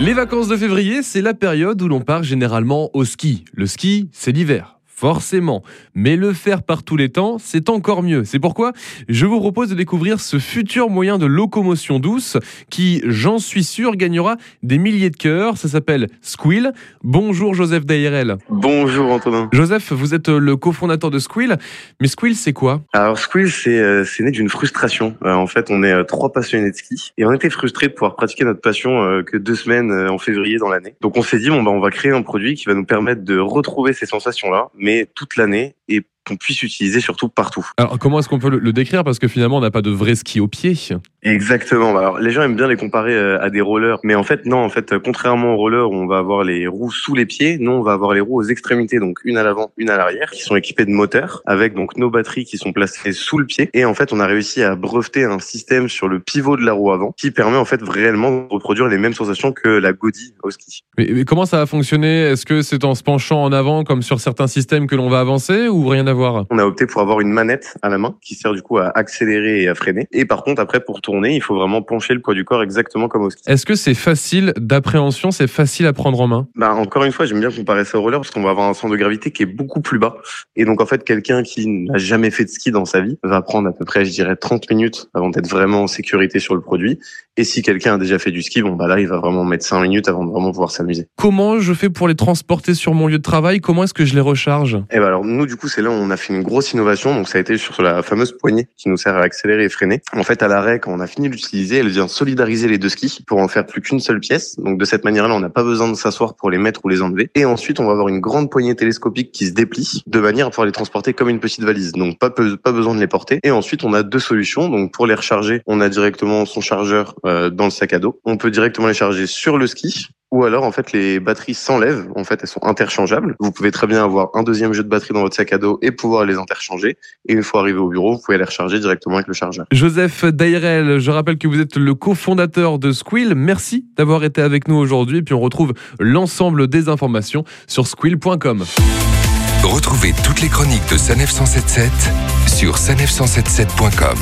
Les vacances de février, c'est la période où l'on part généralement au ski. Le ski, c'est l'hiver. Forcément. Mais le faire par tous les temps, c'est encore mieux. C'est pourquoi je vous propose de découvrir ce futur moyen de locomotion douce qui, j'en suis sûr, gagnera des milliers de cœurs. Ça s'appelle Squill. Bonjour Joseph Dairel. Bonjour Antonin. Joseph, vous êtes le cofondateur de Squill. Mais Squill, c'est quoi? Alors Squill, c'est euh, c'est né d'une frustration. Euh, en fait, on est euh, trois passionnés de ski et on était frustrés de pouvoir pratiquer notre passion euh, que deux semaines euh, en février dans l'année. Donc on s'est dit bon bah on va créer un produit qui va nous permettre de retrouver ces sensations-là, mais toute l'année et qu'on puisse utiliser surtout partout. Alors comment est-ce qu'on peut le- décrire? Parce que finalement, on n'a pas de vrai ski au pied. Exactement. Bah, Alors les gens aiment bien les comparer euh, à des rollers, mais en fait non. En fait, euh, contrairement aux rollers où on va avoir les roues sous les pieds, nous on va avoir les roues aux extrémités, donc une à l'avant, une à l'arrière, qui sont équipées de moteurs avec donc nos batteries qui sont placées sous le pied. Et en fait, on a réussi à breveter un système sur le pivot de la roue avant qui permet en fait réellement de reproduire les mêmes sensations que la godie au ski. Mais, mais comment ça va fonctionner Est-ce que c'est en se penchant en avant comme sur certains systèmes que l'on va avancer ou rien à On a opté pour avoir une manette à la main qui sert du coup à accélérer et à freiner. Et par contre, après pour tourner, il faut vraiment pencher le poids du corps exactement comme au ski. Est-ce que c'est facile d'appréhension C'est facile à prendre en main? Bah, encore une fois, j'aime bien comparer ça au roller parce qu'on va avoir un centre de gravité qui est beaucoup plus bas. Et donc, en fait, quelqu'un qui n'a jamais fait de ski dans sa vie va prendre à peu près, je dirais, 30 minutes avant d'être vraiment en sécurité sur le produit. Et si quelqu'un a déjà fait du ski, bon, bah là, il va vraiment mettre 5 minutes avant de vraiment pouvoir s'amuser. Comment je fais pour les transporter sur mon lieu de travail? Comment est-ce que je les recharge? Et bah, alors, nous, du coup, c'est là où on a fait une grosse innovation. Donc, ça a été sur la fameuse poignée qui nous sert à accélérer et freiner. En fait, à l'arrêt, quand on a fini d'utiliser, elle vient solidariser les deux skis pour en faire plus qu'une seule pièce. Donc, de cette manière-là, on n'a pas besoin de s'asseoir pour les mettre ou les enlever. Et ensuite, on va avoir une grande poignée télescopique qui se déplie de manière à pouvoir les transporter comme une petite valise. Donc, pas, pas besoin de les porter. Et ensuite, on a deux solutions. Donc, pour les recharger, on a directement son chargeur euh, dans le sac à dos. On peut directement les charger sur le ski. Ou alors, en fait, les batteries s'enlèvent. En fait, elles sont interchangeables. Vous pouvez très bien avoir un deuxième jeu de batterie dans votre sac à dos et pouvoir les interchanger. Et une fois arrivé au bureau, vous pouvez les recharger directement avec le chargeur. Joseph Dairel, je rappelle que vous êtes le cofondateur de Squill. Merci d'avoir été avec nous aujourd'hui. Et puis on retrouve l'ensemble des informations sur squill.com. Retrouvez toutes les chroniques de Sanef 177 sur sanef177.com.